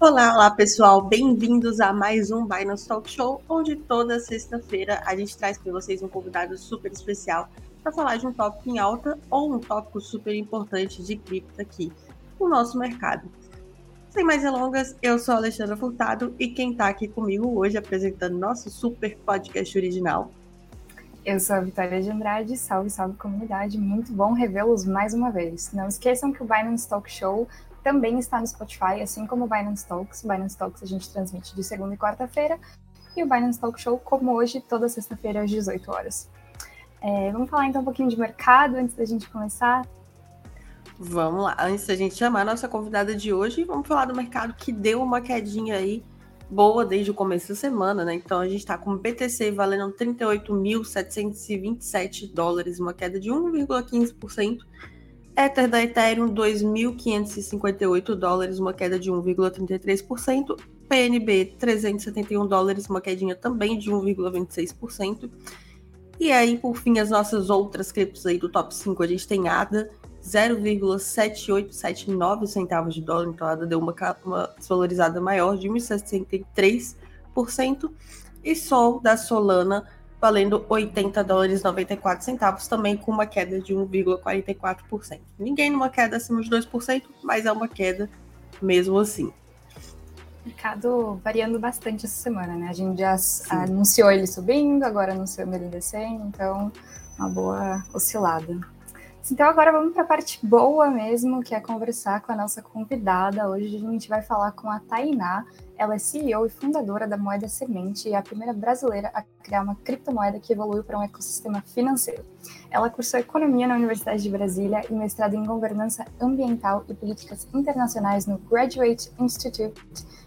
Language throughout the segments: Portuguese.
Olá, olá pessoal, bem-vindos a mais um Binance Talk Show, onde toda sexta-feira a gente traz para vocês um convidado super especial para falar de um tópico em alta ou um tópico super importante de cripto aqui no nosso mercado. Sem mais delongas, eu sou a Alexandra Furtado e quem está aqui comigo hoje apresentando nosso super podcast original. Eu sou a Vitória de Andrade, salve, salve comunidade, muito bom revê-los mais uma vez. Não esqueçam que o Binance Talk Show também está no Spotify, assim como o Binance Talks. O Binance Talks a gente transmite de segunda e quarta-feira. E o Binance Talk Show, como hoje, toda sexta-feira às 18 horas. É, vamos falar então um pouquinho de mercado antes da gente começar? Vamos lá. Antes da gente chamar a nossa convidada de hoje, vamos falar do mercado que deu uma quedinha aí boa desde o começo da semana, né? Então a gente está com o BTC valendo 38.727 dólares, uma queda de 1,15%. Ether da Ethereum, 2.558 dólares, uma queda de 1,33%. PNB, 371 dólares, uma quedinha também de 1,26%. E aí, por fim, as nossas outras criptos aí do top 5, a gente tem ADA, 0,7879 centavos de dólar, então a ADA deu uma, uma desvalorizada maior de 1,63%. E Sol da Solana, valendo 80 dólares 94 centavos, também com uma queda de 1,44%. Ninguém numa queda acima de 2%, mas é uma queda mesmo assim. Mercado variando bastante essa semana, né? A gente já Sim. anunciou ele subindo, agora anunciou ele descendo, então uma boa oscilada. Então agora vamos para a parte boa mesmo, que é conversar com a nossa convidada. Hoje a gente vai falar com a Tainá, ela é CEO e fundadora da Moeda Semente e é a primeira brasileira a criar uma criptomoeda que evoluiu para um ecossistema financeiro. Ela cursou Economia na Universidade de Brasília e mestrado em Governança Ambiental e Políticas Internacionais no Graduate Institute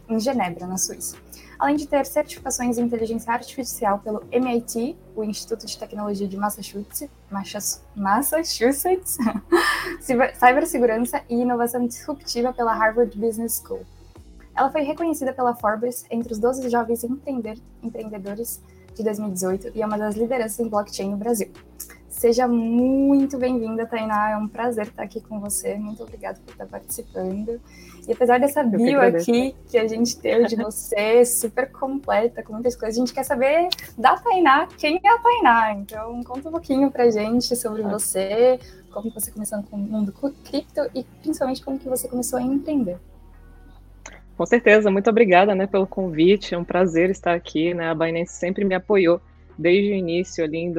em Genebra, na Suíça. Além de ter certificações em inteligência artificial pelo MIT, o Instituto de Tecnologia de Massachusetts, Massachusetts cibersegurança e inovação disruptiva pela Harvard Business School. Ela foi reconhecida pela Forbes entre os 12 jovens empreendedores de 2018 e é uma das lideranças em blockchain no Brasil. Seja muito bem-vinda, Tainá. É um prazer estar aqui com você. Muito obrigada por estar participando. E apesar dessa bio aqui que a gente teve de você, super completa, com muitas coisas, a gente quer saber da Tainá, quem é a Tainá. Então, conta um pouquinho pra gente sobre você, como você começou no mundo cripto e principalmente como que você começou a empreender. Com certeza, muito obrigada né, pelo convite, é um prazer estar aqui. Né? A Binance sempre me apoiou desde o início, ali em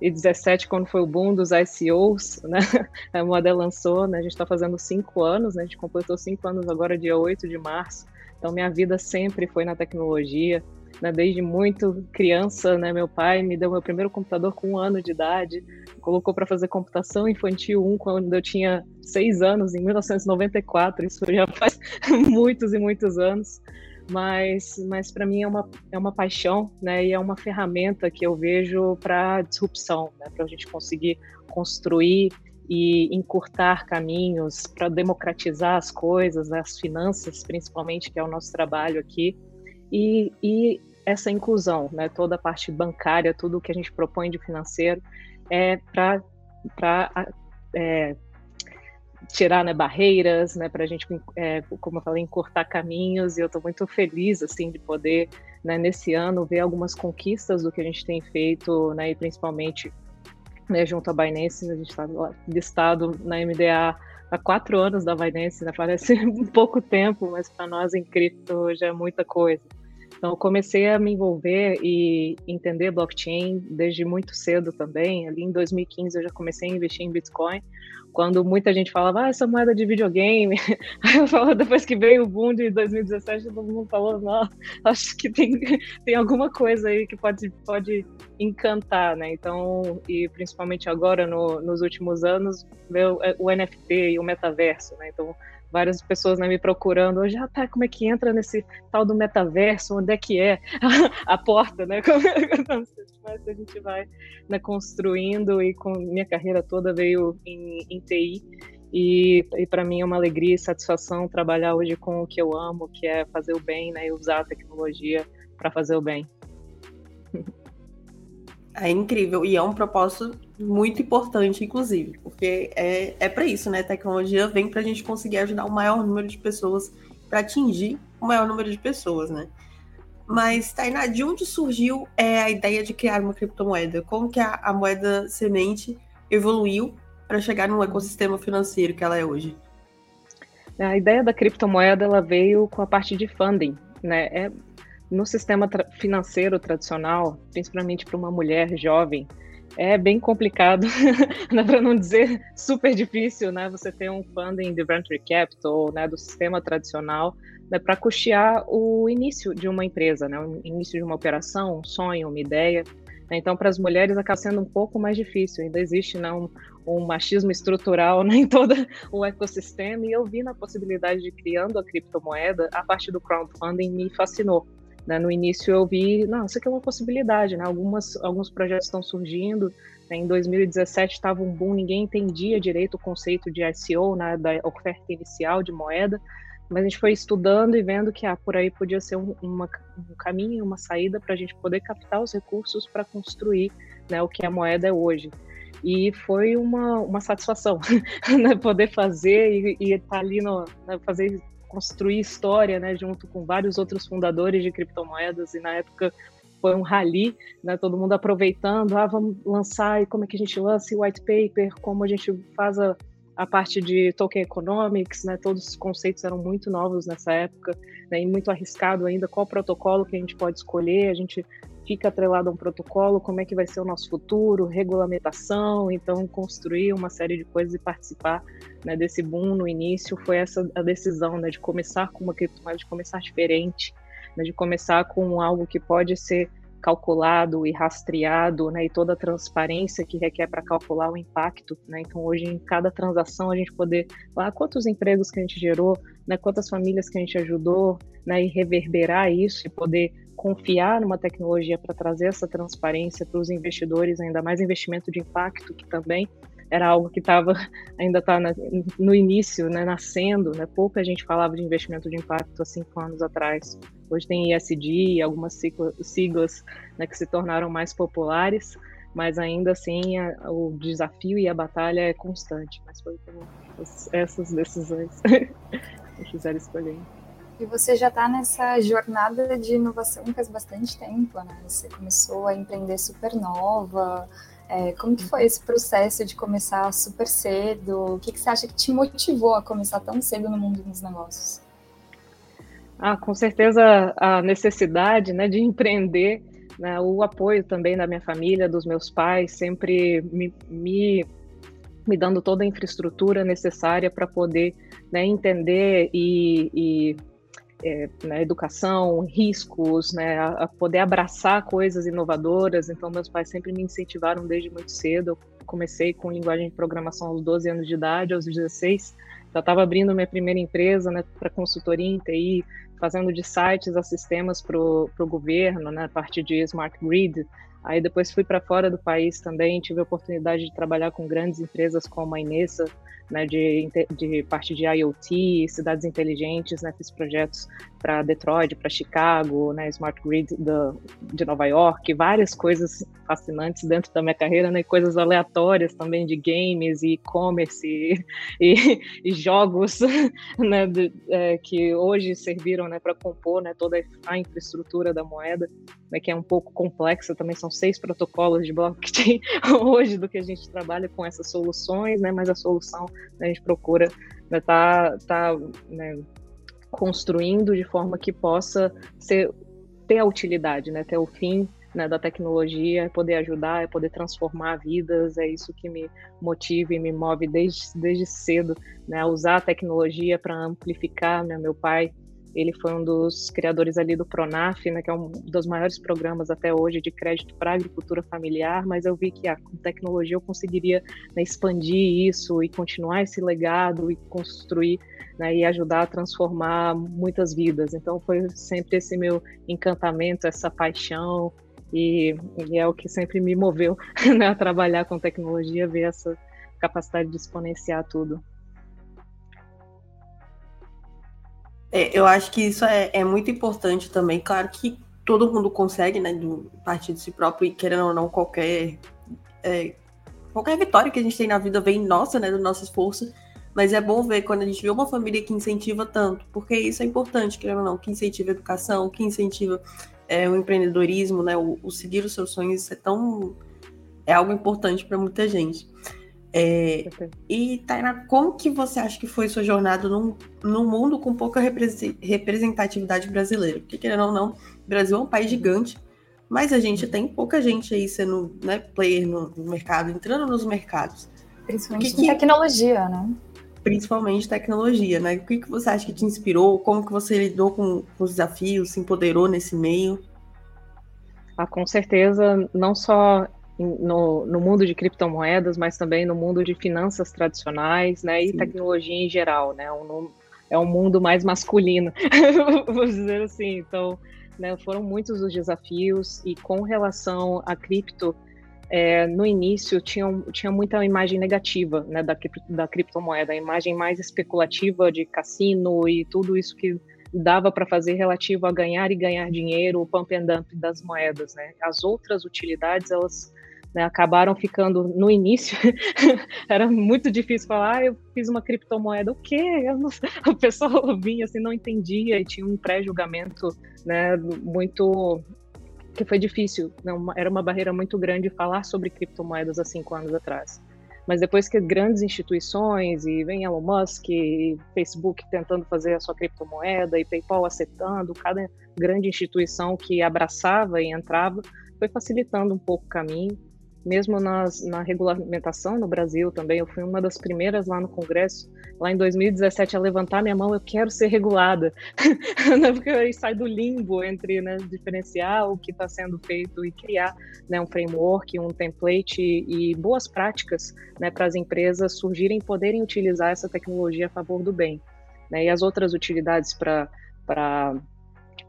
2017, quando foi o boom dos ICOs, né? a Moda lançou, né? a gente está fazendo cinco anos, né? a gente completou cinco anos agora, dia 8 de março. Então, minha vida sempre foi na tecnologia, né, desde muito criança, né, meu pai me deu meu primeiro computador com um ano de idade, colocou para fazer computação infantil 1 quando eu tinha seis anos, em 1994, isso já faz muitos e muitos anos, mas, mas para mim é uma, é uma paixão, né, e é uma ferramenta que eu vejo para disrupção, né, para a gente conseguir construir e encurtar caminhos, para democratizar as coisas, né, as finanças principalmente, que é o nosso trabalho aqui, e, e essa inclusão, né, toda a parte bancária, tudo o que a gente propõe de financeiro, é para tirar né, barreiras, né, para a gente, é, como eu falei, encurtar caminhos, e eu estou muito feliz assim de poder, né, nesse ano, ver algumas conquistas do que a gente tem feito, né, e principalmente né, junto à Binance, a gente está listado na MDA há quatro anos da Binance, né, parece pouco tempo, mas para nós em cripto já é muita coisa. Então, comecei a me envolver e entender blockchain desde muito cedo também. Ali em 2015 eu já comecei a investir em Bitcoin, quando muita gente falava, ah, essa moeda de videogame. Aí eu falo, depois que veio o boom de 2017, todo mundo falou, não, acho que tem, tem alguma coisa aí que pode, pode encantar, né? Então, e principalmente agora, no, nos últimos anos, veio o NFT e o metaverso, né? Então, várias pessoas né, me procurando hoje, ah, tá, como é que entra nesse tal do metaverso, onde é que é a porta, né? Como, mas a gente vai né, construindo e com minha carreira toda veio em, em TI e, e para mim é uma alegria e satisfação trabalhar hoje com o que eu amo, que é fazer o bem, né, e usar a tecnologia para fazer o bem. É incrível e é um propósito muito importante, inclusive, porque é, é para isso, né? A tecnologia vem para a gente conseguir ajudar o maior número de pessoas para atingir o maior número de pessoas, né? Mas, Tainá, de onde surgiu é, a ideia de criar uma criptomoeda? Como que a, a moeda semente evoluiu para chegar no ecossistema financeiro que ela é hoje? A ideia da criptomoeda ela veio com a parte de funding, né? É, no sistema tra financeiro tradicional, principalmente para uma mulher jovem, é bem complicado, né, para não dizer super difícil, né? Você ter um funding de venture capital, né, do sistema tradicional, né, para custear o início de uma empresa, né, o início de uma operação, um sonho, uma ideia. Então, para as mulheres acaba sendo um pouco mais difícil. Ainda existe né, um, um machismo estrutural né, em todo o ecossistema. E eu vi na possibilidade de criando a criptomoeda, a parte do crowdfunding me fascinou. Né? No início eu vi, não, isso aqui é uma possibilidade. Né? Algumas, alguns projetos estão surgindo. Né? Em 2017 estava um boom, ninguém entendia direito o conceito de ICO, né, da oferta inicial de moeda. Mas a gente foi estudando e vendo que ah, por aí podia ser um, uma, um caminho, uma saída para a gente poder captar os recursos para construir né, o que a moeda é hoje. E foi uma, uma satisfação né, poder fazer e estar tá ali no, né, fazer construir história né, junto com vários outros fundadores de criptomoedas. E na época foi um rally, né, todo mundo aproveitando, ah, vamos lançar e como é que a gente lança o white paper, como a gente faz a a parte de token economics, né, todos os conceitos eram muito novos nessa época, né, e muito arriscado ainda qual protocolo que a gente pode escolher, a gente fica atrelado a um protocolo, como é que vai ser o nosso futuro, regulamentação, então construir uma série de coisas e participar né, desse boom no início foi essa a decisão né, de começar com uma criptomoeda, de começar diferente, né, de começar com algo que pode ser calculado e rastreado, né, e toda a transparência que requer para calcular o impacto, né, então hoje em cada transação a gente poder falar quantos empregos que a gente gerou, né, quantas famílias que a gente ajudou, né, e reverberar isso e poder confiar numa tecnologia para trazer essa transparência para os investidores, ainda mais investimento de impacto que também era algo que estava ainda está no início, né, nascendo, né, pouca gente falava de investimento de impacto há cinco anos atrás. Hoje tem ISD, algumas siglas né, que se tornaram mais populares, mas ainda assim a, o desafio e a batalha é constante. Mas foi como essas decisões que fizeram escolher. E você já está nessa jornada de inovação faz bastante tempo, né? Você começou a empreender super nova. É, como que foi esse processo de começar super cedo? O que, que você acha que te motivou a começar tão cedo no mundo dos negócios? Ah, com certeza a necessidade né, de empreender, né, o apoio também da minha família, dos meus pais, sempre me, me, me dando toda a infraestrutura necessária para poder né, entender e, e é, né, educação, riscos, né, a, a, poder abraçar coisas inovadoras. Então, meus pais sempre me incentivaram desde muito cedo. Eu comecei com linguagem de programação aos 12 anos de idade, aos 16 já estava abrindo minha primeira empresa né, para consultoria em TI, fazendo de sites a sistemas para o governo, né, parte de smart grid. Aí depois fui para fora do país também, tive a oportunidade de trabalhar com grandes empresas como a Inessa, né, de, de parte de IoT, cidades inteligentes, né, fiz projetos para Detroit, para Chicago, né, Smart Grid de Nova York, várias coisas fascinantes dentro da minha carreira, né, coisas aleatórias também de games e e-commerce e, e, e, jogos, né, de, é, que hoje serviram, né, para compor, né, toda a infraestrutura da moeda, né, que é um pouco complexa, também são seis protocolos de blockchain hoje do que a gente trabalha com essas soluções, né, mas a solução né, a gente procura né, tá, tá né, construindo de forma que possa ser, ter a utilidade, né, ter o fim né, da tecnologia, é poder ajudar, é poder transformar vidas, é isso que me motiva e me move desde, desde cedo, né, usar a tecnologia para amplificar, né, meu pai ele foi um dos criadores ali do Pronaf, né, que é um dos maiores programas até hoje de crédito para agricultura familiar, mas eu vi que a com tecnologia eu conseguiria né, expandir isso e continuar esse legado e construir né, e ajudar a transformar muitas vidas. Então foi sempre esse meu encantamento, essa paixão e, e é o que sempre me moveu né, a trabalhar com tecnologia, ver essa capacidade de exponenciar tudo. É, eu acho que isso é, é, muito importante também. Claro que todo mundo consegue, né, do, partir de si próprio e querendo ou não, qualquer, é, qualquer vitória que a gente tem na vida vem nossa, né, do nosso esforço. Mas é bom ver quando a gente vê uma família que incentiva tanto, porque isso é importante, querendo ou não, que incentiva a educação, que incentiva é, o empreendedorismo, né? O, o, seguir os seus sonhos é tão. é algo importante para muita gente. É, e, Taina, como que você acha que foi sua jornada num, num mundo com pouca representatividade brasileira? Porque, querendo ou não, o Brasil é um país gigante, mas a gente tem pouca gente aí sendo né, player no, no mercado, entrando nos mercados. Principalmente que, tecnologia, né? Principalmente tecnologia, né? O que, que você acha que te inspirou? Como que você lidou com, com os desafios, se empoderou nesse meio? Ah, com certeza, não só no, no, mundo de criptomoedas, mas também no mundo de finanças tradicionais, né, e Sim. tecnologia em geral, né, um, é um mundo mais masculino, vou dizer assim. Então, né, foram muitos os desafios e com relação a cripto, é, no início tinha, tinha muita imagem negativa né, da, da criptomoeda, a imagem mais especulativa de cassino e tudo isso que dava para fazer relativo a ganhar e ganhar dinheiro, o pump and dump das moedas. Né? As outras utilidades, elas né, acabaram ficando no início. era muito difícil falar, ah, eu fiz uma criptomoeda, o quê? Não... O pessoal vinha assim, não entendia e tinha um pré-julgamento né, muito que foi difícil, né, era uma barreira muito grande falar sobre criptomoedas há cinco anos atrás. Mas depois que grandes instituições, e vem Elon Musk, e Facebook tentando fazer a sua criptomoeda, e PayPal aceitando, cada grande instituição que abraçava e entrava, foi facilitando um pouco o caminho mesmo nas, na regulamentação no Brasil também, eu fui uma das primeiras lá no Congresso, lá em 2017, a levantar minha mão, eu quero ser regulada, porque aí sai do limbo entre né, diferenciar o que está sendo feito e criar né, um framework, um template e, e boas práticas né, para as empresas surgirem e poderem utilizar essa tecnologia a favor do bem. Né, e as outras utilidades para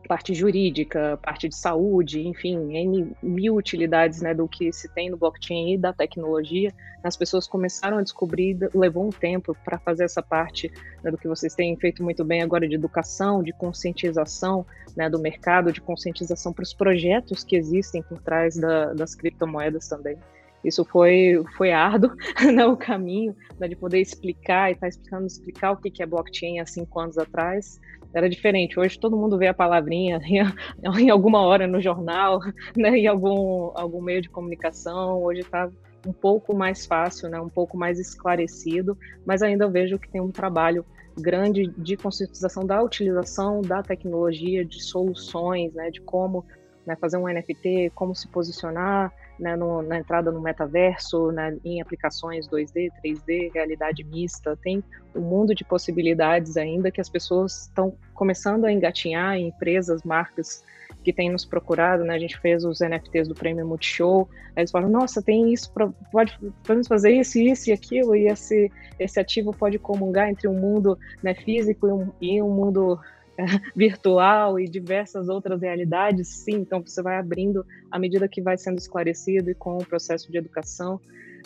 parte jurídica, parte de saúde, enfim, N mil utilidades né, do que se tem no blockchain e da tecnologia. As pessoas começaram a descobrir, levou um tempo para fazer essa parte né, do que vocês têm feito muito bem agora de educação, de conscientização né, do mercado, de conscientização para os projetos que existem por trás da, das criptomoedas também. Isso foi, foi árduo, né, o caminho né, de poder explicar e estar tá explicando explicar o que, que é blockchain há cinco anos atrás, era diferente. Hoje todo mundo vê a palavrinha em, alguma hora no jornal, né, em algum, algum meio de comunicação. Hoje está um pouco mais fácil, né, um pouco mais esclarecido, mas ainda vejo que tem um trabalho grande de conscientização da utilização da tecnologia, de soluções, né, de como né, fazer um NFT, como se posicionar né, no, na entrada no metaverso, né, em aplicações 2D, 3D, realidade mista. Tem um mundo de possibilidades ainda que as pessoas estão começando a engatinhar em empresas, marcas que têm nos procurado, né? A gente fez os NFTs do Prêmio Multishow, aí eles falam, nossa, tem isso, pra, pode podemos fazer isso, isso e aquilo, e esse, esse ativo pode comungar entre um mundo né, físico e um, e um mundo virtual e diversas outras realidades, sim, então você vai abrindo à medida que vai sendo esclarecido e com o processo de educação,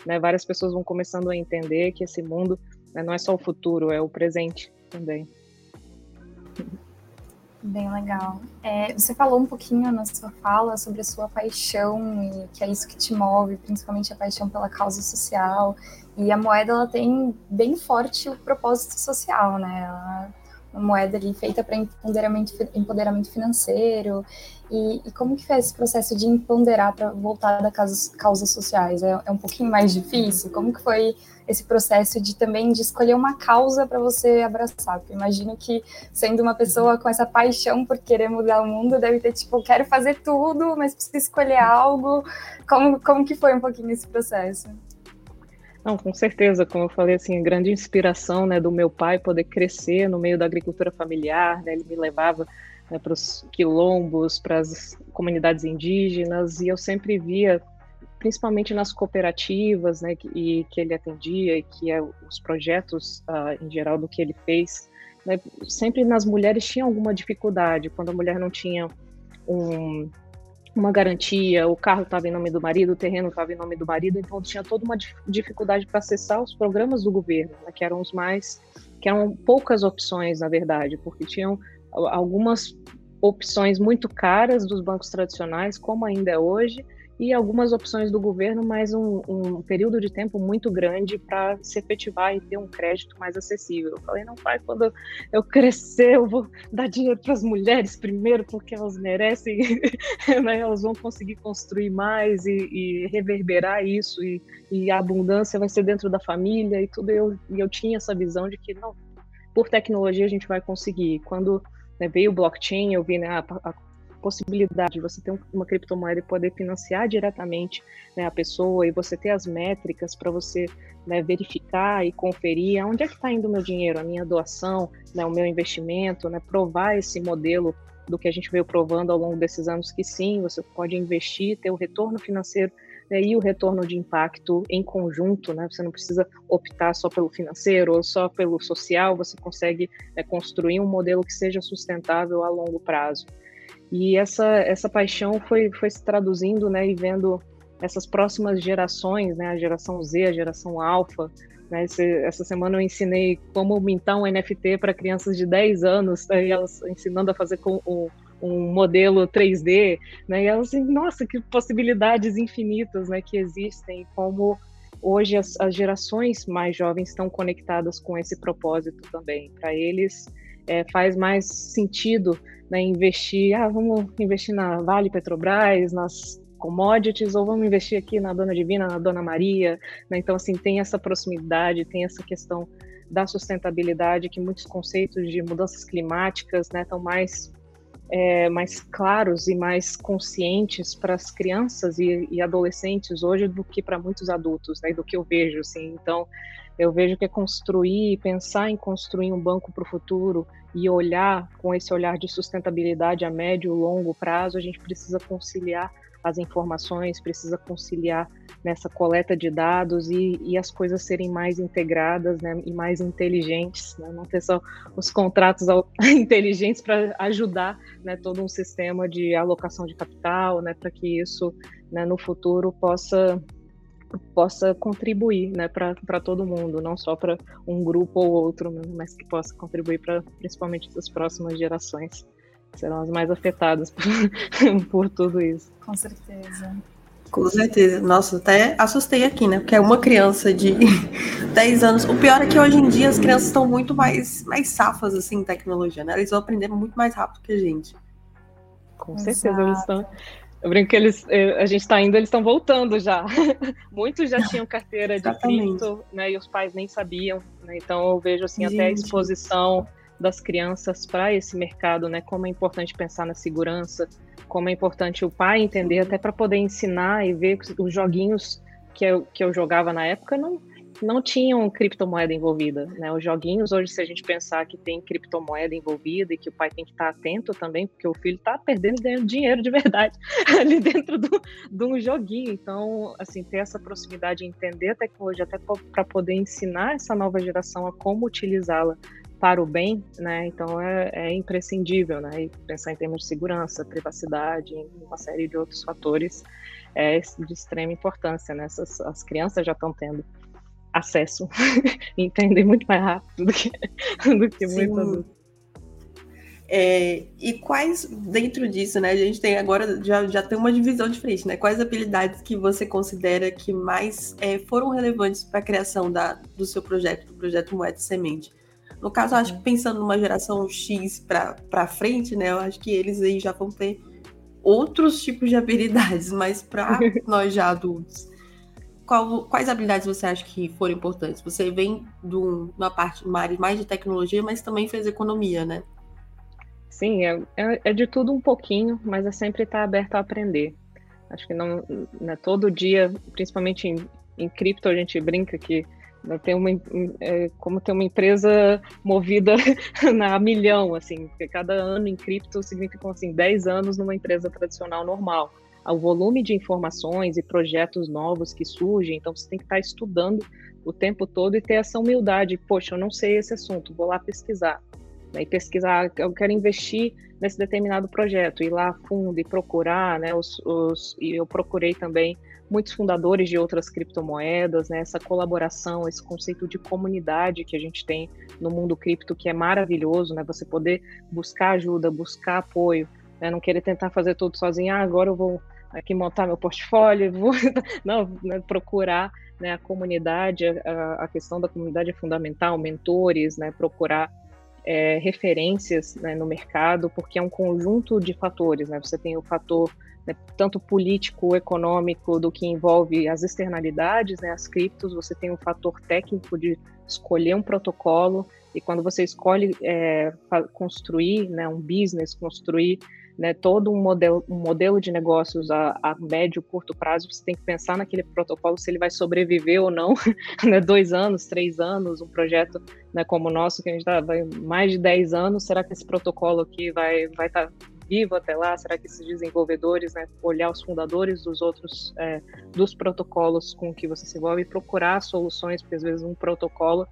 né, várias pessoas vão começando a entender que esse mundo né, não é só o futuro, é o presente também. Bem legal. É, você falou um pouquinho na sua fala sobre a sua paixão e que é isso que te move, principalmente a paixão pela causa social. E a moeda ela tem bem forte o propósito social, né? Ela moeda ali feita para empoderamento, empoderamento financeiro. E, e, como que foi esse processo de empoderar para voltar das causas, causas sociais? É, é, um pouquinho mais difícil? Como que foi esse processo de também de escolher uma causa para você abraçar? Porque imagino que sendo uma pessoa com essa paixão por querer mudar o mundo, deve ter tipo, quero fazer tudo, mas preciso escolher algo. Como, como que foi um pouquinho esse processo? Não, com certeza, como eu falei, assim, grande inspiração, né, do meu pai poder crescer no meio da agricultura familiar, né, ele me levava né, para os quilombos, para as comunidades indígenas, e eu sempre via, principalmente nas cooperativas, né, que, e que ele atendia, e que é os projetos, uh, em geral, do que ele fez, né, sempre nas mulheres tinha alguma dificuldade, quando a mulher não tinha um uma garantia, o carro estava em nome do marido, o terreno estava em nome do marido, então tinha toda uma dificuldade para acessar os programas do governo, né, que eram os mais, que eram poucas opções, na verdade, porque tinham algumas opções muito caras dos bancos tradicionais, como ainda é hoje, e algumas opções do governo, mas um, um período de tempo muito grande para se efetivar e ter um crédito mais acessível. Eu falei, não, pai, quando eu crescer, eu vou dar dinheiro para as mulheres primeiro, porque elas merecem, né? elas vão conseguir construir mais e, e reverberar isso, e, e, a abundância vai ser dentro da família e tudo. Eu, e eu tinha essa visão de que, não, por tecnologia a gente vai conseguir. Quando né, veio o blockchain, eu vi né, a, a possibilidade de você ter uma criptomoeda e poder financiar diretamente né, a pessoa e você ter as métricas para você né, verificar e conferir onde é que está indo o meu dinheiro, a minha doação, né, o meu investimento, né, provar esse modelo do que a gente veio provando ao longo desses anos que sim, você pode investir, ter o retorno financeiro né, e o retorno de impacto em conjunto, né? Você não precisa optar só pelo financeiro ou só pelo social, você consegue né, construir um modelo que seja sustentável a longo prazo. E essa, essa paixão foi, foi se traduzindo, né, e vendo essas próximas gerações, né, a geração Z, a geração alfa, né, esse, essa semana eu ensinei como mintar um NFT para crianças de 10 anos, né, e elas ensinando a fazer com um, um modelo 3D, né, e elas assim, nossa, que possibilidades infinitas, né, que existem, como hoje as, as gerações mais jovens estão conectadas com esse propósito também, para eles é, faz mais sentido né, investir, ah, vamos investir na Vale Petrobras, nas commodities, ou vamos investir aqui na Dona Divina, na Dona Maria, né? então assim, tem essa proximidade, tem essa questão da sustentabilidade, que muitos conceitos de mudanças climáticas né, estão mais é, mais claros e mais conscientes para as crianças e, e, adolescentes hoje do que para muitos adultos, né, do que eu vejo, assim. Então, eu vejo que é construir, pensar em construir um banco para o futuro e olhar com esse olhar de sustentabilidade a médio e longo prazo, a gente precisa conciliar as informações, precisa conciliar nessa coleta de dados e, e as coisas serem mais integradas né, e mais inteligentes, né, não ter só os contratos inteligentes para ajudar né, todo um sistema de alocação de capital, né, para que isso né, no futuro possa possa contribuir né, para todo mundo, não só para um grupo ou outro, né, mas que possa contribuir para principalmente as próximas gerações, que serão as mais afetadas por, por tudo isso. Com certeza. Com certeza. Nossa, até assustei aqui, né? Porque é uma criança de 10 anos. O pior é que hoje em dia as crianças estão muito mais, mais safas assim, em tecnologia, né? Eles vão aprender muito mais rápido que a gente. Com certeza, Exato. eles estão. Eu brinco que eles, eh, a gente está indo, eles estão voltando já. Muitos já tinham carteira de cripto, né? E os pais nem sabiam. Né, então eu vejo assim gente. até a exposição das crianças para esse mercado, né? Como é importante pensar na segurança, como é importante o pai entender até para poder ensinar e ver os joguinhos que eu, que eu jogava na época não não tinham criptomoeda envolvida, né? Os joguinhos hoje, se a gente pensar que tem criptomoeda envolvida e que o pai tem que estar atento também, porque o filho está perdendo dinheiro de verdade ali dentro do, de um joguinho. Então, assim, ter essa proximidade, entender a tecnologia até para poder ensinar essa nova geração a como utilizá-la para o bem, né? Então é, é, imprescindível, né? E pensar em termos de segurança, privacidade, uma série de outros fatores é de extrema importância, né? Essas, as crianças já estão tendo acesso entender muito mais rápido do que, do que muito adulto. É, e quais, dentro disso, né, a gente tem agora, já, já tem uma divisão diferente, né? Quais habilidades que você considera que mais é, foram relevantes para a criação da, do seu projeto, do projeto Moeda Semente? No caso, eu acho que pensando numa geração X para frente, né, eu acho que eles aí já vão ter outros tipos de habilidades, mas para nós já adultos, qual, quais habilidades você acha que foram importantes? Você vem de uma parte, uma área mais de tecnologia, mas também fez economia, né? Sim, é, é, é de tudo um pouquinho, mas é sempre estar aberto a aprender. Acho que não, né, todo dia, principalmente em, em cripto, a gente brinca que né, tem uma, é, como ter uma empresa movida na milhão, assim, porque cada ano em cripto significa assim, 10 anos numa empresa tradicional normal ao volume de informações e projetos novos que surgem, então você tem que estar estudando o tempo todo e ter essa humildade. Poxa, eu não sei esse assunto, vou lá pesquisar. Né, e pesquisar, eu quero investir nesse determinado projeto, ir lá a fundo e procurar, né? Os, os, e eu procurei também muitos fundadores de outras criptomoedas, né? Essa colaboração, esse conceito de comunidade que a gente tem no mundo cripto, que é maravilhoso, né? Você poder buscar ajuda, buscar apoio, né? Não querer tentar fazer tudo sozinho. Ah, agora eu vou aqui montar meu portfólio, vou não, né, procurar né, a comunidade, a, a, questão da comunidade é fundamental, mentores, né, procurar é, referências né, no mercado, porque é um conjunto de fatores. Né? Você tem o fator né, tanto político, econômico, do que envolve as externalidades, né, as criptos, você tem o fator técnico de escolher um protocolo, e quando você escolhe é, construir né, um business, construir né, todo um modelo, um modelo de negócios a, a médio, curto prazo, você tem que pensar naquele protocolo se ele vai sobreviver ou não, né, dois anos, três anos, um projeto né, como o nosso, que a gente está mais de dez anos, será que esse protocolo aqui vai estar vai tá vivo até lá? Será que esses desenvolvedores, né, olhar os fundadores dos outros, é, dos protocolos com que você se envolve e procurar soluções, porque às vezes um protocolo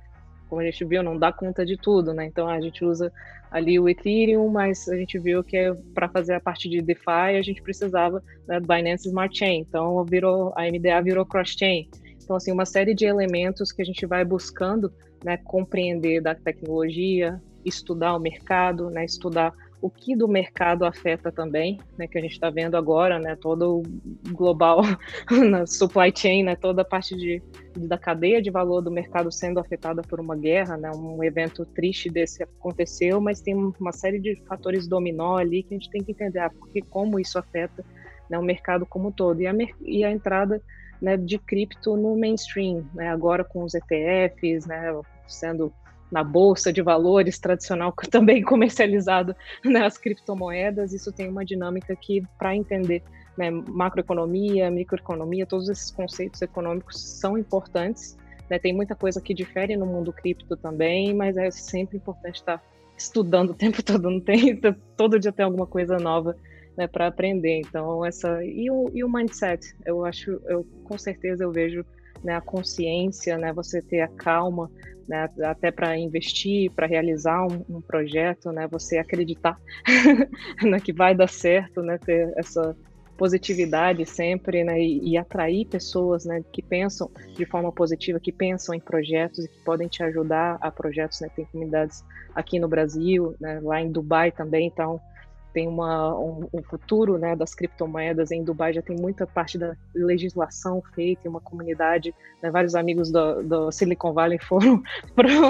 como a gente viu, não dá conta de tudo, né? Então a gente usa ali o Ethereum, mas a gente viu que é para fazer a parte de DeFi a gente precisava da Binance Smart Chain. Então virou a MDA virou cross chain. Então assim uma série de elementos que a gente vai buscando, né, compreender da tecnologia, estudar o mercado, né, estudar o que do mercado afeta também, né, que a gente está vendo agora, né, todo o global na supply chain, né, toda a parte de, da cadeia de valor do mercado sendo afetada por uma guerra, né, um evento triste desse aconteceu, mas tem uma série de fatores dominó ali que a gente tem que entender, ah, porque como isso afeta né, o mercado como um todo. E a, e a entrada né, de cripto no mainstream, né, agora com os ETFs, né, sendo na bolsa de valores tradicional também comercializado nas criptomoedas. Isso tem uma dinâmica que, para entender né, macroeconomia, microeconomia, todos esses conceitos econômicos são importantes. Né, tem muita coisa que difere no mundo cripto também, mas é sempre importante estar estudando o tempo todo. Não tem todo dia tem alguma coisa nova né, para aprender. Então essa e o, e o mindset, eu acho, eu com certeza eu vejo né, a consciência, né, você ter a calma, né, até para investir, para realizar um, um, projeto, né, você acreditar né, que vai dar certo, né, ter essa positividade sempre, né, e, e, atrair pessoas, né, que pensam de forma positiva, que pensam em projetos e que podem te ajudar a projetos, né, tem comunidades aqui no Brasil, né, lá em Dubai também, então tem uma, um, um, futuro né, das criptomoedas. Em Dubai já tem muita parte da legislação feita, uma comunidade, né, vários amigos do, do, Silicon Valley foram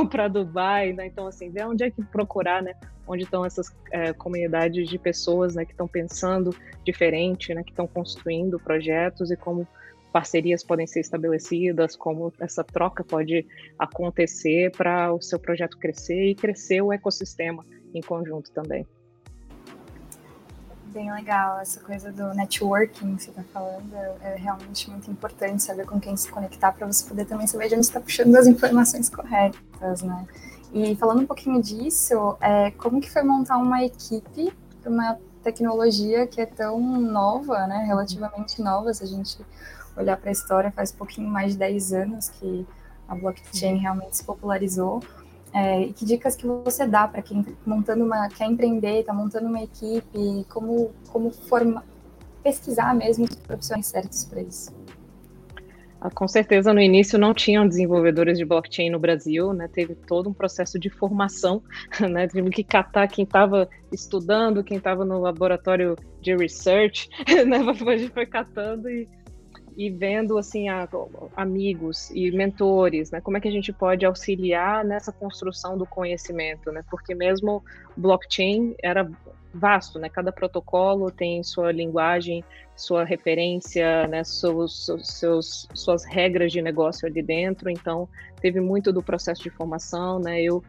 para Dubai, né, então assim, ver onde é que procurar, né, onde estão essas é, comunidades de pessoas né, que estão pensando diferente, né, que estão construindo projetos e como parcerias podem ser estabelecidas, como essa troca pode acontecer para o seu projeto crescer e crescer o ecossistema em conjunto também bem legal essa coisa do networking que você está falando. É, é, realmente muito importante saber com quem se conectar para você poder também saber de onde está puxando as informações corretas, né? E falando um pouquinho disso, é, como que foi montar uma equipe para uma tecnologia que é tão nova, né? Relativamente nova, se a gente olhar para a história, faz pouquinho mais de 10 anos que a blockchain realmente se popularizou. É, e que dicas que você dá para quem montando uma, quer empreender, está montando uma equipe, como, como forma, pesquisar mesmo os profissionais certos para isso? Ah, com certeza, no início não tinham desenvolvedores de blockchain no Brasil, né? Teve todo um processo de formação, né? Tive que catar quem estava estudando, quem estava no laboratório de research, né? Foi catando e e vendo assim a, amigos e mentores, né? Como é que a gente pode auxiliar nessa construção do conhecimento, né? Porque mesmo blockchain era vasto, né? Cada protocolo tem sua linguagem, sua referência, né? Seus, seus, suas regras de negócio ali dentro. Então teve muito do processo de formação, né? Eu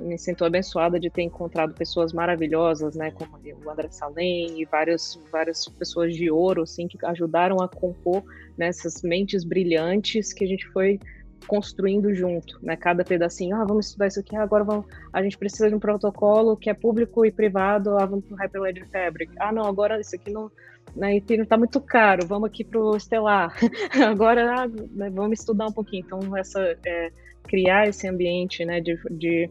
me sinto abençoada de ter encontrado pessoas maravilhosas, né, como o André Salem e várias, várias pessoas de ouro, assim, que ajudaram a compor nessas né, mentes brilhantes que a gente foi construindo junto, né? Cada pedacinho, ah, vamos estudar isso aqui, agora vamos, a gente precisa de um protocolo que é público e privado, ah, vamos para o Hyperledger Fabric. Ah, não, agora isso aqui não, né, não está muito caro, vamos aqui para o Stellar. agora, ah, né, vamos estudar um pouquinho. Então, essa é, criar esse ambiente, né, de, de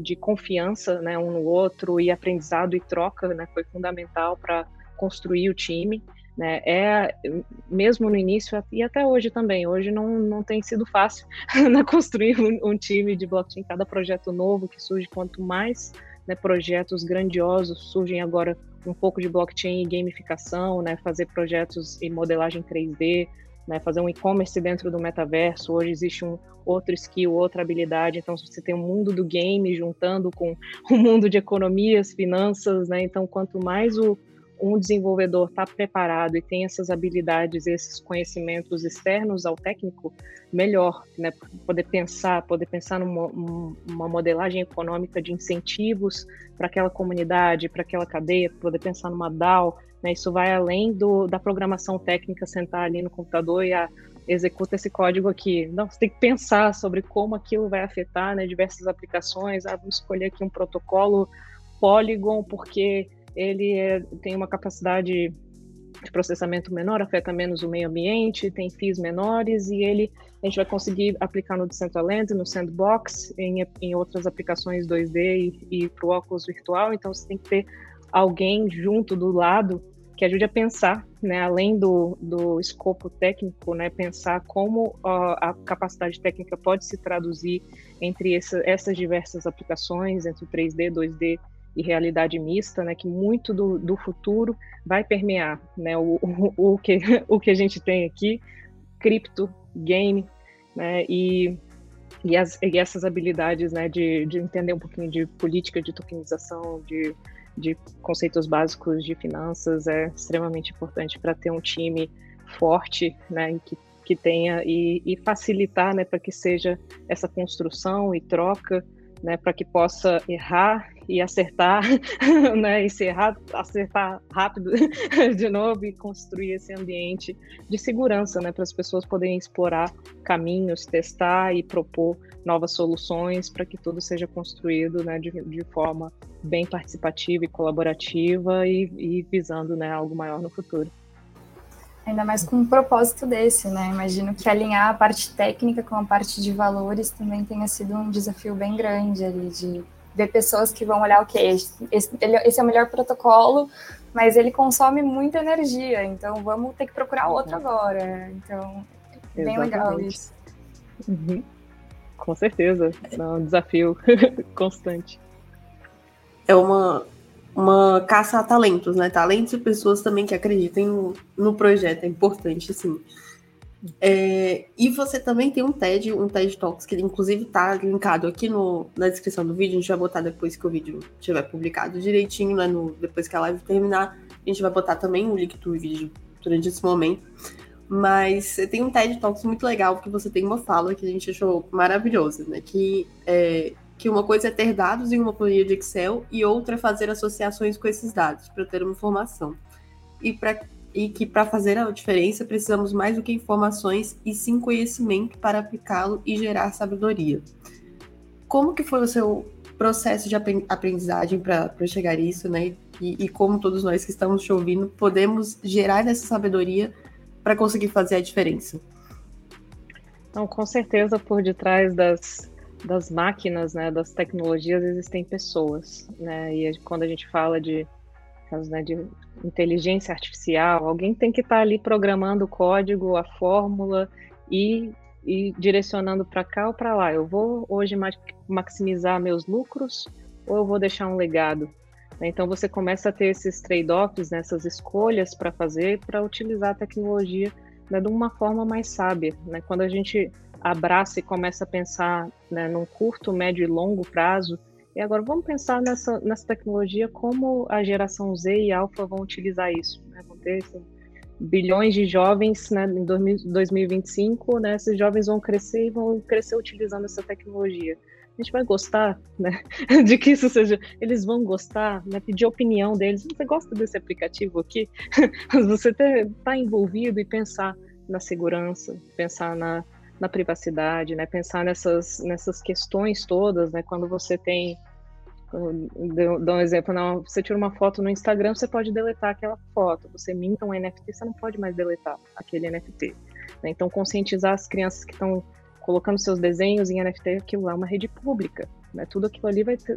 de confiança né, um no outro e aprendizado e troca né, foi fundamental para construir o time. Né, é mesmo no início e até hoje também. Hoje não, não tem sido fácil né, construir um, um, time de blockchain. Cada projeto novo que surge, quanto mais né, projetos grandiosos surgem agora um pouco de blockchain e gamificação, né, fazer projetos em modelagem 3D, né, fazer um e-commerce dentro do metaverso. Hoje existe um outro skill, outra habilidade. Então, você tem o mundo do game juntando com o mundo de economias, finanças, né? Então, quanto mais o, um desenvolvedor está preparado e tem essas habilidades, esses conhecimentos externos ao técnico, melhor, né? Poder pensar, poder pensar numa uma modelagem econômica de incentivos para aquela comunidade, para aquela cadeia, poder pensar numa DAO, né? Isso vai além do, da programação técnica, sentar ali no computador e a, executa esse código aqui. Não, você tem que pensar sobre como aquilo vai afetar né, diversas aplicações. Ah, vamos escolher aqui um protocolo Polygon, porque ele é, tem uma capacidade de processamento menor, afeta menos o meio ambiente, tem FIIs menores e ele a gente vai conseguir aplicar no Decentraland, no Sandbox, em, em outras aplicações 2D e, e para o óculos virtual. Então você tem que ter alguém junto do lado que ajude a pensar, né, além do, do escopo técnico, né, pensar como a capacidade técnica pode se traduzir entre essa, essas diversas aplicações, entre 3D, 2D e realidade mista, né, que muito do, do futuro vai permear, né, o, o, o, que, o que a gente tem aqui, cripto, game, né, e, e, as, e essas habilidades, né, de, de entender um pouquinho de política de tokenização, de, de conceitos básicos de finanças é extremamente importante para ter um time forte, né, que, que tenha e, e facilitar, né, para que seja essa construção e troca, né, para que possa errar e acertar, né, e se errar, acertar rápido de novo e construir esse ambiente de segurança, né, para as pessoas poderem explorar caminhos, testar e propor novas soluções para que tudo seja construído, né, de, de forma bem participativa e colaborativa e, e visando, né, algo maior no futuro. Ainda mais com um propósito desse, né? Imagino que alinhar a parte técnica com a parte de valores também tenha sido um desafio bem grande ali, de ver pessoas que vão olhar, ok, esse, esse é o melhor protocolo, mas ele consome muita energia, então vamos ter que procurar outro agora. Então, é bem legal isso. Uhum. Com certeza, é um desafio constante. É uma, uma caça a talentos, né? Talentos e pessoas também que acreditem no, no projeto, é importante, sim. É, e você também tem um TED, um TED Talks, que inclusive tá linkado aqui no, na descrição do vídeo. A gente vai botar depois que o vídeo tiver publicado direitinho, né? No, depois que a live terminar. A gente vai botar também o link do vídeo durante esse momento. Mas você tem um TED Talks muito legal, porque você tem uma fala que a gente achou maravilhosa, né? Que é, que uma coisa é ter dados em uma planilha de Excel e outra é fazer associações com esses dados para ter uma informação. E, pra, e que para fazer a diferença precisamos mais do que informações e sim conhecimento para aplicá-lo e gerar sabedoria. Como que foi o seu processo de aprendizagem para chegar a isso, né? E, e, como todos nós que estamos te ouvindo podemos gerar essa sabedoria para conseguir fazer a diferença? Então, com certeza, por detrás das das máquinas, né, das tecnologias, existem pessoas, né, e quando a gente fala de, né, de inteligência artificial, alguém tem que estar tá ali programando o código, a fórmula e, e direcionando para cá ou para lá. Eu vou hoje maximizar meus lucros ou eu vou deixar um legado? Né, então você começa a ter esses trade-offs, né, essas escolhas para fazer, para utilizar a tecnologia né, de uma forma mais sábia. Né? Quando a gente abraça e começa a pensar né, num curto, médio e longo prazo. E agora vamos pensar nessa, nessa tecnologia, como a geração Z e Alpha vão utilizar isso. Né? Vão ter assim, bilhões de jovens né, em 2025, né, esses jovens vão crescer e vão crescer utilizando essa tecnologia. A gente vai gostar né, de que isso seja. Eles vão gostar, né, pedir opinião deles. Você gosta desse aplicativo aqui? Você está envolvido e pensar na segurança, pensar na, na privacidade, né? Pensar nessas, nessas questões todas, né? Quando você tem Dou um exemplo, não, você tira uma foto no Instagram, você pode deletar aquela foto. Você minta um NFT, você não pode mais deletar aquele NFT. Né? Então, conscientizar as crianças que estão colocando seus desenhos em NFT, aquilo é uma rede pública. Né? Tudo aquilo ali vai estar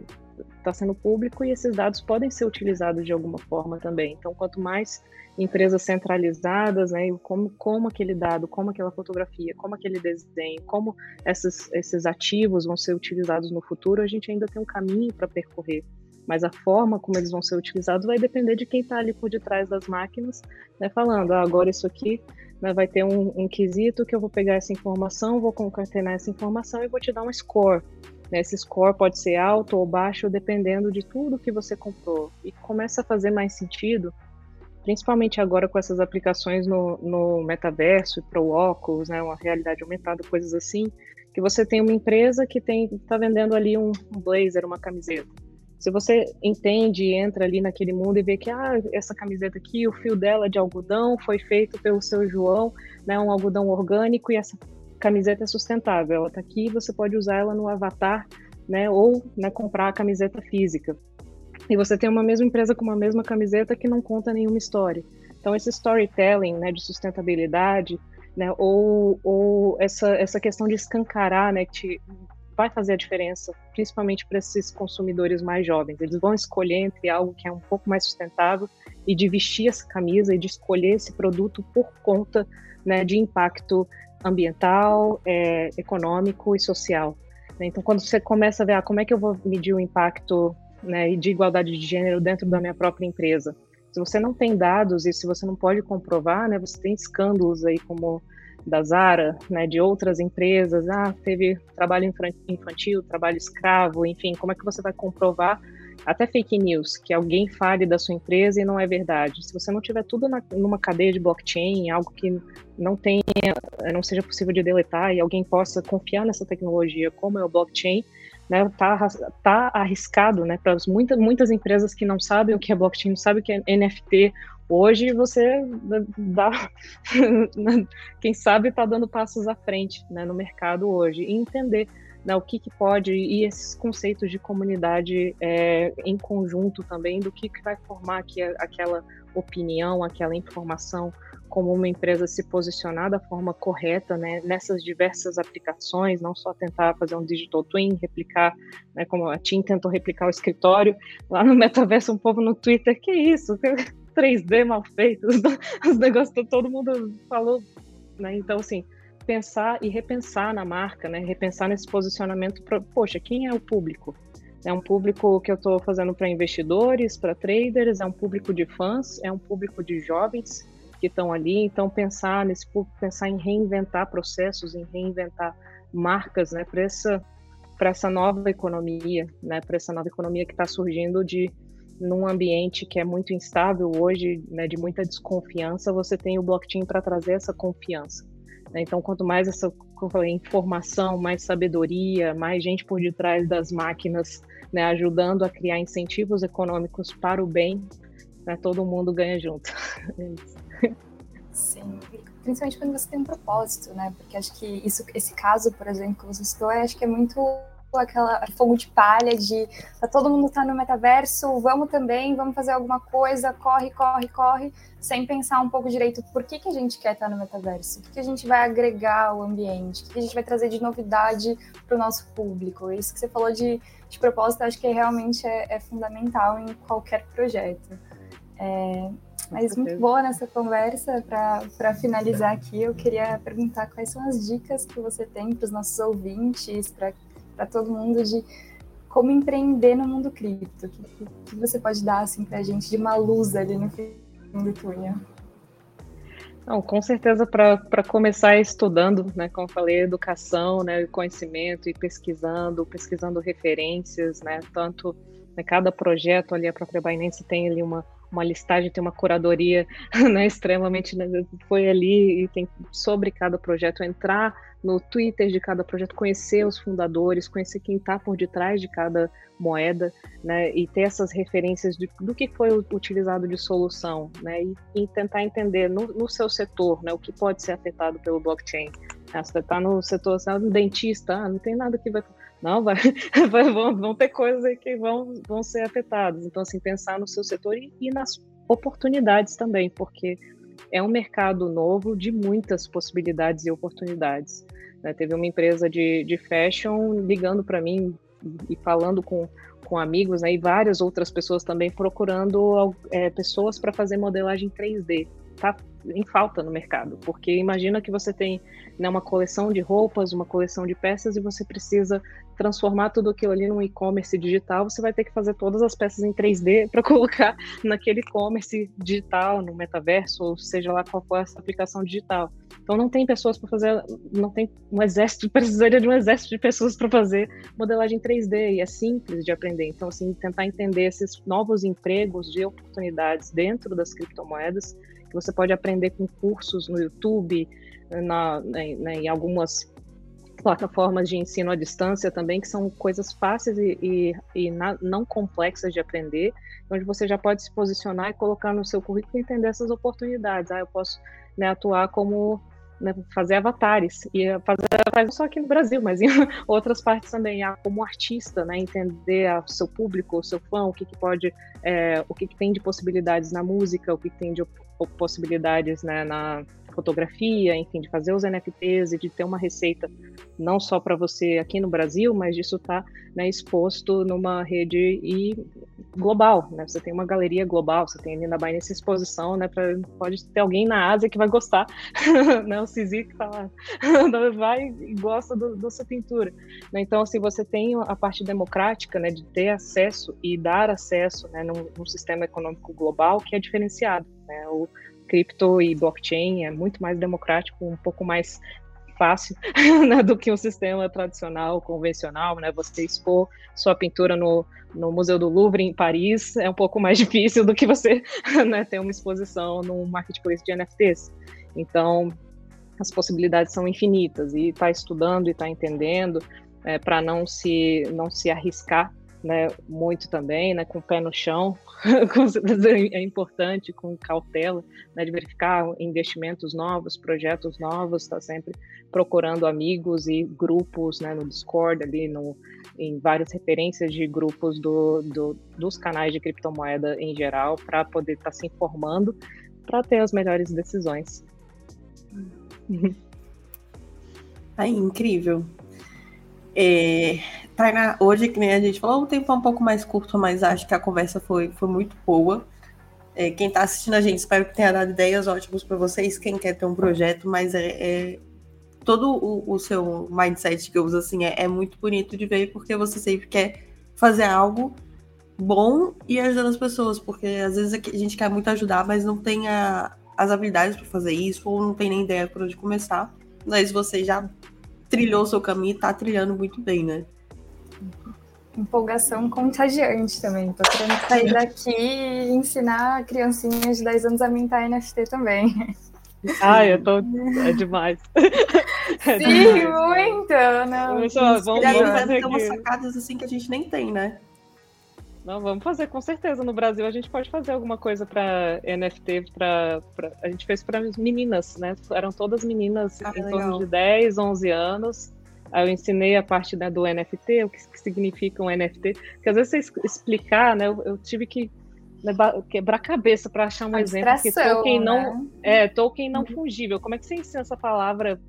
tá sendo público e esses dados podem ser utilizados de alguma forma também. Então, quanto mais empresas centralizadas, né, como, como aquele dado, como aquela fotografia, como aquele desenho, como esses, esses ativos vão ser utilizados no futuro, a gente ainda tem um caminho para percorrer. mas a forma como eles vão ser utilizados vai depender de quem está ali por detrás das máquinas, né, falando, ah, agora isso aqui né, vai ter um, um, quesito que eu vou pegar essa informação, vou concatenar essa informação e vou te dar um score. Né, esse score pode ser alto ou baixo, dependendo de tudo que você comprou. E começa a fazer mais sentido, principalmente agora com essas aplicações no, no metaverso e para o óculos, né, uma realidade aumentada, coisas assim, que você tem uma empresa que está vendendo ali um, um blazer, uma camiseta. Se você entende e entra ali naquele mundo e vê que ah, essa camiseta aqui, o fio dela é de algodão foi feito pelo seu João, né, um algodão orgânico e essa camiseta é sustentável. Ela está aqui, você pode usar ela no avatar, né, ou né, comprar a camiseta física. E você tem uma mesma empresa com uma mesma camiseta que não conta nenhuma história. Então esse storytelling, né, de sustentabilidade, né, ou, ou essa, essa questão de escancarar, né, que vai fazer a diferença, principalmente para esses consumidores mais jovens. Eles vão escolher entre algo que é um pouco mais sustentável e de vestir essa camisa e de escolher esse produto por conta né, de impacto ambiental, é, econômico e social. Então, quando você começa a ver ah, como é que eu vou medir o impacto né, de igualdade de gênero dentro da minha própria empresa, se você não tem dados e se você não pode comprovar, né, você tem escândalos aí como da Zara, né, de outras empresas, ah, teve trabalho infantil, trabalho escravo, enfim, como é que você vai comprovar até fake news, que alguém fale da sua empresa e não é verdade. Se você não tiver tudo na, numa cadeia de blockchain, algo que não tenha, não seja possível de deletar e alguém possa confiar nessa tecnologia, como é o blockchain, né, tá, tá arriscado, né, para muitas, muitas empresas que não sabem o que é blockchain, não sabem o que é NFT Hoje você dá, quem sabe está dando passos à frente né, no mercado hoje e entender né, o que, que, pode e esses conceitos de comunidade é, em conjunto também do que, que vai formar aqui, aquela opinião, aquela informação, como uma empresa se posicionar da forma correta né, nessas diversas aplicações, não só tentar fazer um digital twin, replicar, né, como a TIM tentou replicar o escritório lá no metaverso, um povo no Twitter, que isso? 3D mal feito, os negócios todo mundo falou, né? Então, assim, pensar e repensar na marca, né? Repensar nesse posicionamento, pra, poxa, quem é o público? É um público que eu estou fazendo para investidores, para traders, é um público de fãs, é um público de jovens que estão ali. Então, pensar nesse público, pensar em reinventar processos, em reinventar marcas, né? Para essa para essa nova economia, né? Para essa nova economia que está surgindo de num ambiente que é muito instável hoje, né, de muita desconfiança, você tem o blockchain para trazer essa confiança. Né? Então, quanto mais essa informação, mais sabedoria, mais gente por detrás das máquinas, né, ajudando a criar incentivos econômicos para o bem, né, todo mundo ganha junto. É Sim, principalmente quando você tem um propósito, né? Porque acho que isso, esse caso, por exemplo, que você citou, acho que é muito aquela fogo de palha de tá, todo mundo tá no metaverso, vamos também, vamos fazer alguma coisa, corre, corre, corre, sem pensar um pouco direito por que, que a gente quer estar tá no metaverso, o que, que a gente vai agregar ao ambiente, o que, que a gente vai trazer de novidade para o nosso público. Isso que você falou de, de propósito, acho que realmente é, é fundamental em qualquer projeto. É, mas muito boa nessa conversa. Para finalizar aqui, eu queria perguntar quais são as dicas que você tem para os nossos ouvintes, para para todo mundo de como empreender no mundo cripto. O que, que, você pode dar assim, para a gente de uma luz ali no fim do túnel? Não, com certeza para começar estudando, né, como falei, educação, né, conhecimento e pesquisando, pesquisando referências, né, tanto né, cada projeto ali a própria Binance tem ali uma uma listagem, tem uma curadoria né, extremamente. Né, foi ali e tem sobre cada projeto entrar no Twitter de cada projeto, conhecer os fundadores, conhecer quem está por detrás de cada moeda, né, e ter essas referências de, do que foi utilizado de solução, né, e, e tentar entender no, no, seu setor, né, o que pode ser afetado pelo blockchain. Ah, você está no setor, você é um dentista, ah, não tem nada que vai não, vai, vai, vão, vão, ter coisas aí que vão, vão ser afetadas. Então, assim, pensar no seu setor e, e nas oportunidades também, porque é um mercado novo de muitas possibilidades e oportunidades. Né? Teve uma empresa de, de fashion ligando para mim e falando com, com amigos, né, e várias outras pessoas também procurando é, pessoas para fazer modelagem 3D. Tá em falta no mercado, porque imagina que você tem né, uma coleção de roupas, uma coleção de peças e você precisa transformar tudo aquilo ali num e-commerce digital, você vai ter que fazer todas as peças em 3D para colocar naquele e-commerce digital, no metaverso, ou seja lá qual for essa aplicação digital. Então não tem pessoas para fazer, não tem um exército, precisaria de um exército de pessoas para fazer modelagem 3D e é simples de aprender. Então assim, tentar entender esses novos empregos de oportunidades dentro das criptomoedas, que você pode aprender com cursos no YouTube, na, né, né, em algumas plataformas de ensino à distância também, que são coisas fáceis e, e, e na, não complexas de aprender, onde você já pode se posicionar e colocar no seu currículo e entender essas oportunidades. Ah, eu posso né, atuar como né, fazer avatares e fazer avatares não só aqui no Brasil, mas em outras partes também, ah, como artista, né, entender o seu público, o seu fã, o que, que pode, é, o que, que tem de possibilidades na música, o que, que tem de possibilidades né, na fotografia, enfim, de fazer os NFTs e de ter uma receita não só para você aqui no Brasil, mas disso estar tá, né, exposto numa rede e global, né? Você tem uma galeria global, você tem ali na Binance exposição, né? Pra, pode ter alguém na Ásia que vai gostar, né? O Cizi que tá lá, vai e gosta do, da sua pintura. Né? Então, assim, você tem a parte democrática, né? De ter acesso e dar acesso, né? Num, num sistema econômico global que é diferenciado, né? O, cripto e blockchain é muito mais democrático, um pouco mais fácil né, do que um sistema tradicional, convencional, né? Você expor sua pintura no, no Museu do Louvre em Paris é um pouco mais difícil do que você né, ter uma exposição no marketplace de NFTs. Então, as possibilidades são infinitas e está estudando e está entendendo é, para não se não se arriscar né, muito também, né, com o pé no chão, é importante, com cautela, né, de verificar investimentos novos, projetos novos, está sempre procurando amigos e grupos né, no Discord, ali no, em várias referências de grupos do, do dos canais de criptomoeda em geral, para poder estar tá se informando, para ter as melhores decisões. É incrível. É, Tainá, hoje, que nem a gente falou, o tempo é um pouco mais curto, mas acho que a conversa foi, foi muito boa. É, quem está assistindo a gente, espero que tenha dado ideias ótimas para vocês. Quem quer ter um projeto, mas é, é todo o, o, seu mindset uso assim é, é, muito bonito de ver, porque você sempre quer fazer algo bom e ajudando as pessoas, porque às vezes a gente quer muito ajudar, mas não tem a, as habilidades para fazer isso, ou não tem nem ideia por onde começar. Mas você já trilhou seu caminho e tá trilhando muito bem, né? Empolgação contagiante também. Tô querendo sair daqui e ensinar criancinhas de 10 anos a mintar NFT também. Ai, eu tô. É demais. É Sim, demais. muito! Não. Vamos, vamos, vamos fazer umas sacadas assim que a gente nem tem, né? Não, vamos fazer, com certeza. No Brasil a gente pode fazer alguma coisa para NFT, pra, pra, a gente fez para meninas, né? Eram todas meninas ah, em legal. torno de 10, 11 anos. Aí eu ensinei a parte né, do NFT, o que, que significa um NFT. Porque às vezes você explicar, né? Eu, eu tive que né, quebrar a cabeça para achar um exemplo. Porque Tolkien né? não, é, Tolkien não uhum. fungível. Como é que você ensina essa palavra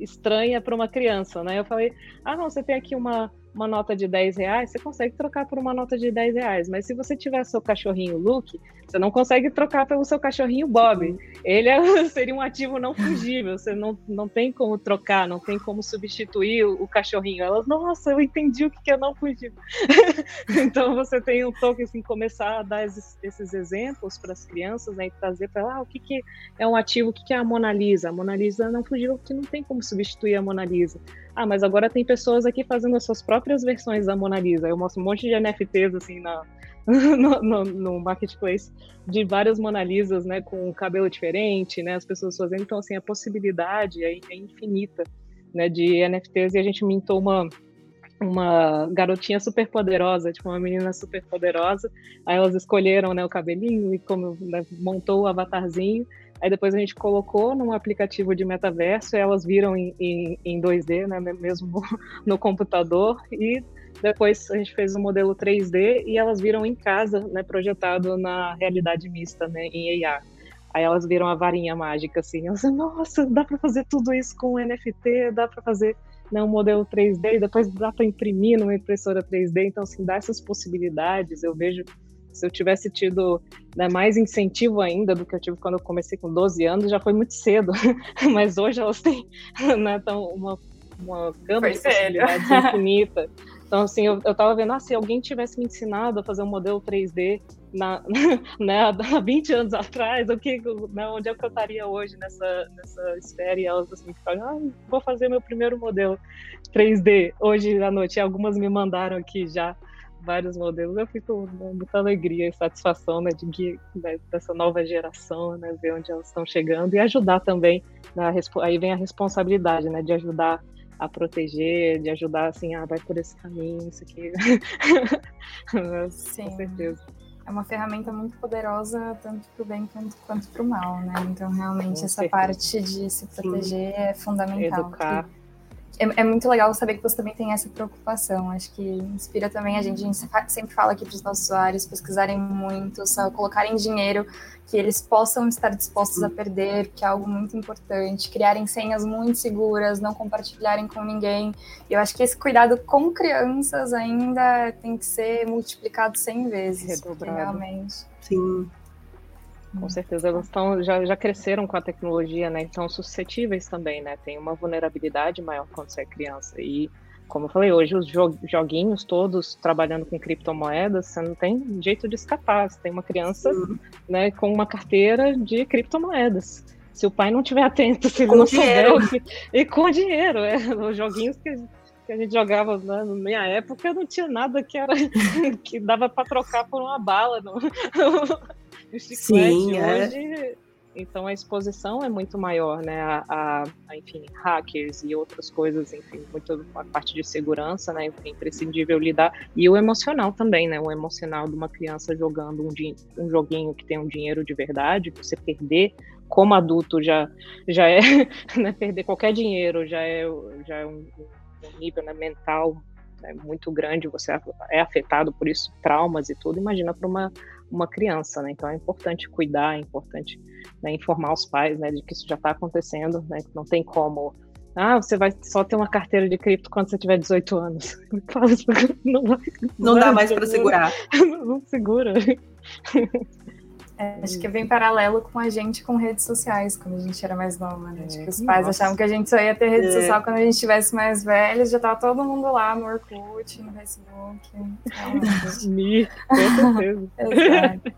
estranha para uma criança, né? Eu falei, ah, não, você tem aqui uma uma nota de 10 reais, você consegue trocar por uma nota de 10 reais. Mas se você tiver seu cachorrinho Luke, você não consegue trocar pelo seu cachorrinho Bob. Ele é, seria um ativo não fungível, você não, não tem como trocar, não tem como substituir o, o cachorrinho. Elas, nossa, eu entendi o que é não fungível. então você tem um toque assim, começar a dar esses, esses exemplos para as crianças né, e trazer para lá ah, o que, que é um ativo, o que, que é a Mona Lisa. A Mona Lisa não fungível porque não tem como substituir a Mona Lisa. Ah, mas agora tem pessoas aqui fazendo as suas próprias versões da Mona Lisa. Eu mostro um monte de NFTs assim na, no, no, no, marketplace de várias Mona Lisas, né, com cabelo diferente, né, as pessoas fazendo. Então, assim, a possibilidade é, é infinita, né, de NFTs e a gente mintou uma uma garotinha super poderosa, tipo uma menina super poderosa. Aí elas escolheram, né, o cabelinho e como né, montou o avatarzinho. Aí depois a gente colocou num aplicativo de metaverso, elas viram em, em, em 2D, né, mesmo no, no, computador, e depois a gente fez um modelo 3D e elas viram em casa, né, projetado na realidade mista, né, em AR. Aí elas viram a varinha mágica, assim, elas, nossa, dá para fazer tudo isso com NFT, dá para fazer né, um modelo 3D, e depois dá para imprimir numa impressora 3D, então, assim, dá essas possibilidades, eu vejo se eu tivesse tido né, mais incentivo ainda do que eu tive quando eu comecei com 12 anos, já foi muito cedo. Mas hoje elas têm né, tão uma uma gama de possibilidades infinita. Então, assim, eu, eu tava vendo, ah, se alguém tivesse me ensinado a fazer um modelo 3D na, né, há 20 anos atrás, o que, né, onde é que eu estaria hoje nessa, nessa esfera? E elas assim, ficaram, ah, vou fazer meu primeiro modelo 3D hoje à noite. E algumas me mandaram aqui já vários modelos. Eu fico com muita alegria e satisfação né, de, né, dessa nova geração, né, ver onde elas estão chegando e ajudar também. Na, aí vem a responsabilidade né, de ajudar a proteger, de ajudar assim, ah, vai por esse caminho, isso aqui. Sim. Com certeza é uma ferramenta muito poderosa, tanto para o bem quanto, quanto para o mal, né? Então, realmente, Com essa certeza. parte de se proteger Sim. é fundamental. Educar é, é, muito legal saber que você também tem essa preocupação. Acho que inspira também a gente. A gente sempre fala aqui para os nossos usuários pesquisarem muito, só colocarem dinheiro que eles possam estar dispostos a perder, que é algo muito importante. Criarem senhas muito seguras, não compartilharem com ninguém. E eu acho que esse cuidado com crianças ainda tem que ser multiplicado 100 vezes. Redobrado. Realmente. Sim. Com certeza, elas estão, já, já cresceram com a tecnologia, né? Então, suscetíveis também, né? Tem uma vulnerabilidade maior quando você é criança. E, como eu falei, hoje os joguinhos todos trabalhando com criptomoedas, você não tem jeito de escapar. Você tem uma criança né, com uma carteira de criptomoedas. Se o pai não estiver atento, se ele com não dinheiro. souber. E com dinheiro, é. Os joguinhos que que a gente jogava né, na minha época não tinha nada que era que dava para trocar por uma bala chiclete Sim, é. hoje. Então a exposição é muito maior, né? A, a, a, enfim, hackers e outras coisas, enfim, muito a parte de segurança, né? É imprescindível lidar. E o emocional também, né? O emocional de uma criança jogando um, um joguinho que tem um dinheiro de verdade, você perder como adulto já, já é, né? Perder qualquer dinheiro já é, já é um, um nível né, mental né, muito grande, você é afetado por isso, traumas e tudo. Imagina para uma uma criança, né? Então é importante cuidar, é importante né, informar os pais, né, de que isso já está acontecendo, né? Que não tem como ah, você vai só ter uma carteira de cripto quando você tiver 18 anos. Não, vai, não, não dá mais para segurar. Não, não segura. É, acho que vem paralelo com a gente com redes sociais, quando a gente era mais nova, né? Acho que os pais Nossa. achavam que a gente só ia ter rede é. social quando a gente estivesse mais velho, já tava todo mundo lá no Orkut, no Facebook. Me, com certeza. Exato.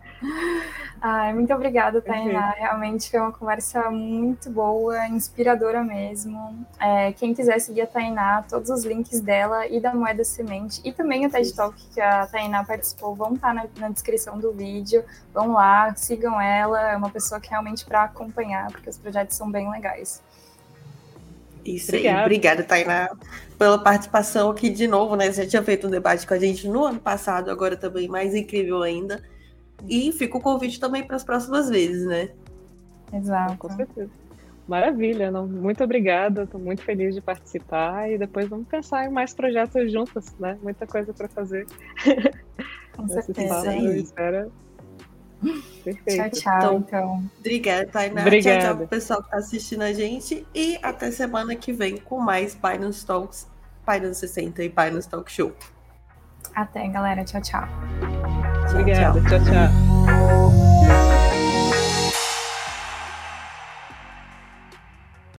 Ai, muito obrigada, Tainá. Realmente foi uma conversa muito boa, inspiradora mesmo. É, quem quiser seguir a Tainá, todos os links dela e da Moeda Semente e também o TED Talk que a Tainá participou vão estar na, na descrição do vídeo. Vão lá, sigam ela. É uma pessoa que realmente para acompanhar, porque os projetos são bem legais. Isso Obrigada. aí. Obrigada, Tainá, pela participação aqui de novo, né? Você já tinha feito um debate com a gente no ano passado, agora também mais incrível ainda. E fica o convite também para as próximas vezes, né? Exato. Com certeza. Maravilha, não? muito obrigada, estou muito feliz de participar e depois vamos pensar em mais projetos juntos, né? Muita coisa para fazer. Com certeza. Espera. Perfeito. Tchau, tchau, então. então. Obrigada, Tainá. Obrigada. Tchau, tchau pro pessoal que está assistindo a gente e até semana que vem com mais Binance Talks, Binance 60 e Binance Talk Show. Até, galera. Tchau, tchau. Obrigada. tchau. tchau. tchau.